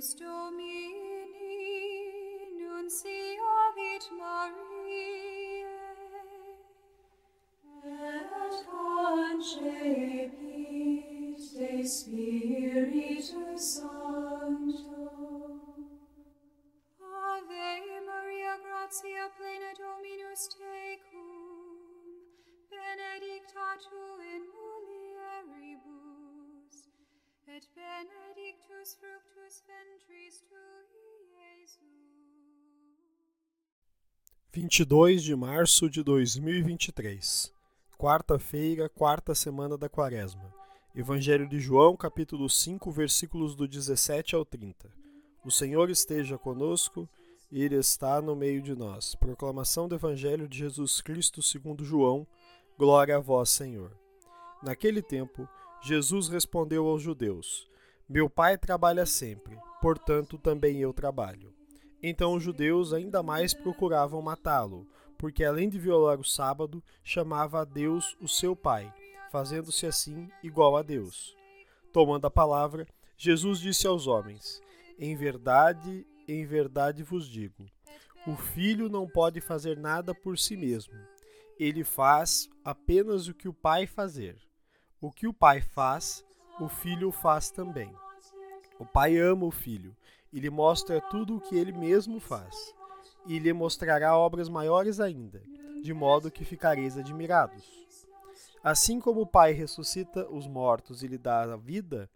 stole me 22 de março de 2023, quarta-feira, quarta semana da Quaresma. Evangelho de João, capítulo 5, versículos do 17 ao 30. O Senhor esteja conosco, ele está no meio de nós. Proclamação do Evangelho de Jesus Cristo segundo João. Glória a vós, Senhor. Naquele tempo, Jesus respondeu aos judeus: Meu Pai trabalha sempre, portanto também eu trabalho. Então os judeus ainda mais procuravam matá-lo, porque além de violar o sábado, chamava a Deus o seu Pai, fazendo-se assim igual a Deus. Tomando a palavra, Jesus disse aos homens: Em verdade, em verdade vos digo: o filho não pode fazer nada por si mesmo. Ele faz apenas o que o Pai fazer. O que o Pai faz, o filho faz também. O Pai ama o filho e lhe mostra tudo o que ele mesmo faz, e lhe mostrará obras maiores ainda, de modo que ficareis admirados. Assim como o Pai ressuscita os mortos e lhe dá a vida,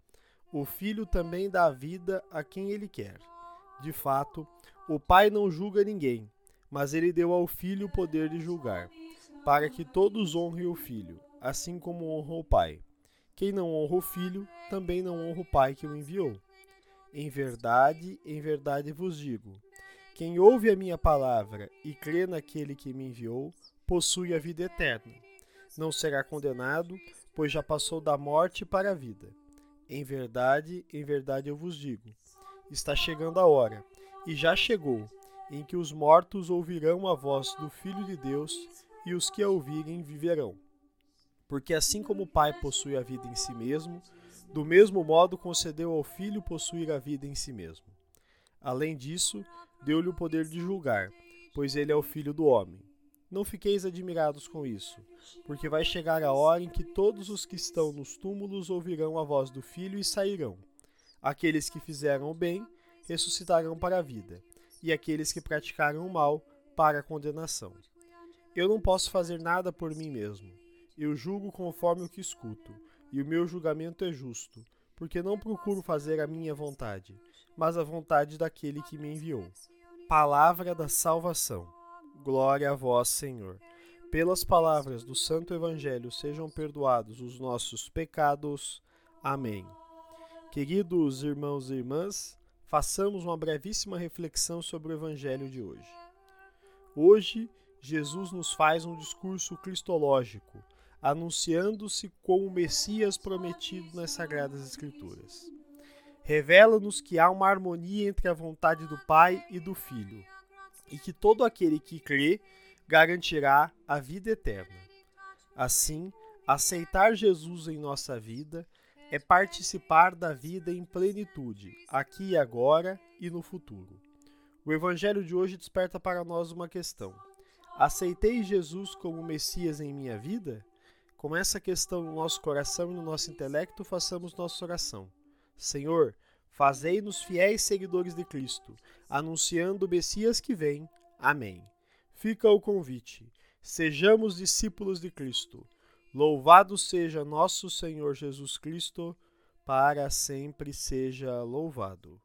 o Filho também dá a vida a quem ele quer. De fato, o Pai não julga ninguém, mas ele deu ao Filho o poder de julgar, para que todos honrem o Filho, assim como honram o Pai. Quem não honra o Filho, também não honra o Pai que o enviou. Em verdade, em verdade vos digo: quem ouve a minha palavra e crê naquele que me enviou, possui a vida eterna. Não será condenado, pois já passou da morte para a vida. Em verdade, em verdade eu vos digo: está chegando a hora, e já chegou, em que os mortos ouvirão a voz do Filho de Deus, e os que a ouvirem viverão. Porque assim como o Pai possui a vida em si mesmo, do mesmo modo concedeu ao Filho possuir a vida em si mesmo. Além disso, deu-lhe o poder de julgar, pois ele é o Filho do homem. Não fiqueis admirados com isso, porque vai chegar a hora em que todos os que estão nos túmulos ouvirão a voz do Filho e sairão. Aqueles que fizeram o bem ressuscitarão para a vida, e aqueles que praticaram o mal para a condenação. Eu não posso fazer nada por mim mesmo. Eu julgo conforme o que escuto e o meu julgamento é justo, porque não procuro fazer a minha vontade, mas a vontade daquele que me enviou. Palavra da salvação. Glória a vós, Senhor. Pelas palavras do Santo Evangelho sejam perdoados os nossos pecados. Amém. Queridos irmãos e irmãs, façamos uma brevíssima reflexão sobre o Evangelho de hoje. Hoje, Jesus nos faz um discurso cristológico, anunciando-se como o Messias prometido nas Sagradas Escrituras. Revela-nos que há uma harmonia entre a vontade do Pai e do Filho, e que todo aquele que crê garantirá a vida eterna. Assim, aceitar Jesus em nossa vida é participar da vida em plenitude, aqui e agora e no futuro. O Evangelho de hoje desperta para nós uma questão: aceitei Jesus como Messias em minha vida? Com essa questão no nosso coração e no nosso intelecto, façamos nossa oração. Senhor, fazei-nos fiéis seguidores de Cristo, anunciando o Messias que vem. Amém. Fica o convite. Sejamos discípulos de Cristo. Louvado seja nosso Senhor Jesus Cristo, para sempre seja louvado.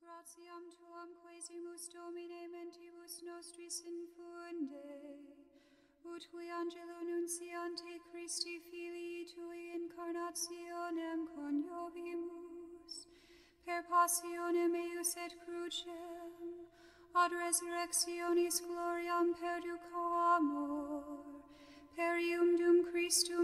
Gratiam tuam quesimus Domine mentibus nostris infunde, ut qui angelo nunciante Christi Filii Tui incarnationem coniovimus, per passionem eius et crucem, ad resurrectionis gloriam perducamur, per ium dum Christum.